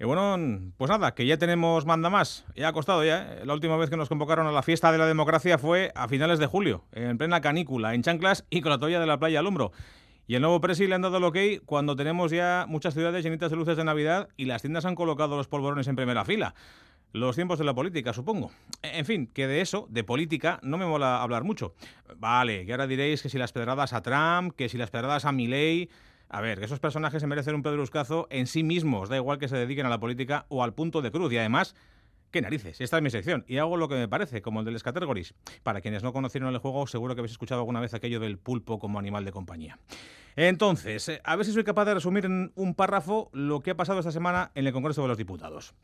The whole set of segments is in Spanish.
Y bueno, pues nada, que ya tenemos manda más. Ya ha costado ya. ¿eh? La última vez que nos convocaron a la fiesta de la democracia fue a finales de julio, en plena canícula, en chanclas y con la toalla de la playa al hombro. Y el nuevo presi le han dado el ok cuando tenemos ya muchas ciudades llenitas de luces de Navidad y las tiendas han colocado los polvorones en primera fila. Los tiempos de la política, supongo. En fin, que de eso, de política, no me mola hablar mucho. Vale, que ahora diréis que si las pedradas a Trump, que si las pedradas a Milley... A ver, esos personajes se merecen un pedruscazo en sí mismos, da igual que se dediquen a la política o al punto de cruz. Y además, qué narices, esta es mi sección y hago lo que me parece, como el del Categories. Para quienes no conocieron el juego, seguro que habéis escuchado alguna vez aquello del pulpo como animal de compañía. Entonces, eh, a ver si soy capaz de resumir en un párrafo lo que ha pasado esta semana en el Congreso de los Diputados.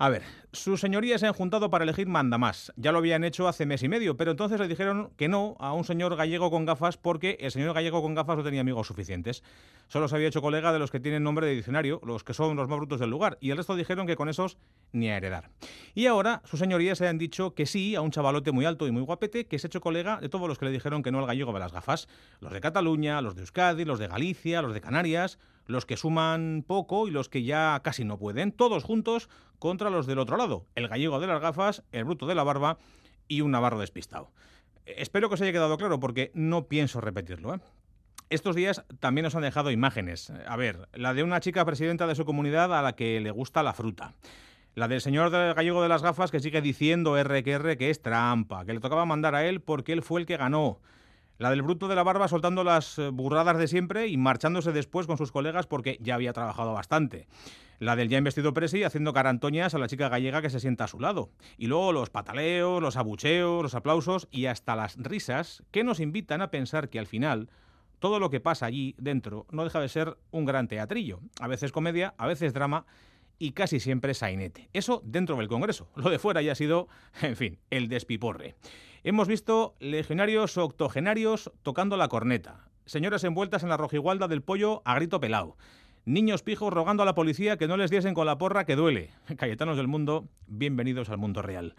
A ver, sus señorías se han juntado para elegir mandamás. Ya lo habían hecho hace mes y medio, pero entonces le dijeron que no a un señor gallego con gafas porque el señor gallego con gafas no tenía amigos suficientes. Solo se había hecho colega de los que tienen nombre de diccionario, los que son los más brutos del lugar, y el resto dijeron que con esos ni a heredar. Y ahora sus señorías se han dicho que sí a un chavalote muy alto y muy guapete que se ha hecho colega de todos los que le dijeron que no al gallego de las gafas. Los de Cataluña, los de Euskadi, los de Galicia, los de Canarias, los que suman poco y los que ya casi no pueden, todos juntos contra los del otro lado, el gallego de las gafas, el bruto de la barba y un navarro despistado. Espero que os haya quedado claro porque no pienso repetirlo. ¿eh? Estos días también nos han dejado imágenes. A ver, la de una chica presidenta de su comunidad a la que le gusta la fruta. La del señor gallego de las gafas que sigue diciendo R que R que es trampa, que le tocaba mandar a él porque él fue el que ganó. La del bruto de la barba soltando las eh, burradas de siempre y marchándose después con sus colegas porque ya había trabajado bastante. La del ya investido presi haciendo carantoñas a la chica gallega que se sienta a su lado. Y luego los pataleos, los abucheos, los aplausos y hasta las risas que nos invitan a pensar que al final todo lo que pasa allí dentro no deja de ser un gran teatrillo. A veces comedia, a veces drama y casi siempre sainete. Eso dentro del Congreso. Lo de fuera ya ha sido, en fin, el despiporre. Hemos visto legionarios octogenarios tocando la corneta, señoras envueltas en la rojigualda del pollo a grito pelado, niños pijos rogando a la policía que no les diesen con la porra que duele. Cayetanos del mundo, bienvenidos al mundo real.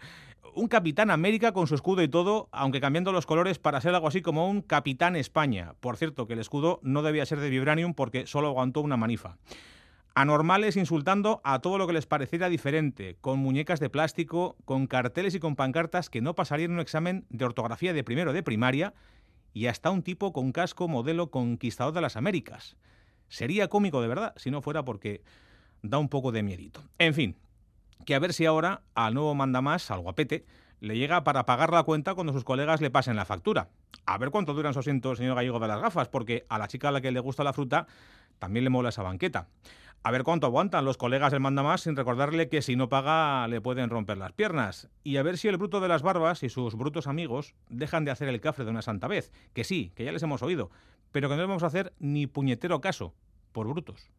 Un Capitán América con su escudo y todo, aunque cambiando los colores para ser algo así como un Capitán España. Por cierto, que el escudo no debía ser de vibranium porque solo aguantó una manifa anormales insultando a todo lo que les pareciera diferente, con muñecas de plástico, con carteles y con pancartas que no pasarían un examen de ortografía de primero de primaria, y hasta un tipo con casco modelo conquistador de las Américas. Sería cómico de verdad, si no fuera porque da un poco de miedito. En fin, que a ver si ahora al nuevo mandamás, al guapete, le llega para pagar la cuenta cuando sus colegas le pasen la factura. A ver cuánto duran su asiento señor gallego de las gafas, porque a la chica a la que le gusta la fruta también le mola esa banqueta. A ver cuánto aguantan los colegas del más sin recordarle que si no paga le pueden romper las piernas. Y a ver si el bruto de las barbas y sus brutos amigos dejan de hacer el cafre de una santa vez. Que sí, que ya les hemos oído, pero que no debemos hacer ni puñetero caso, por brutos.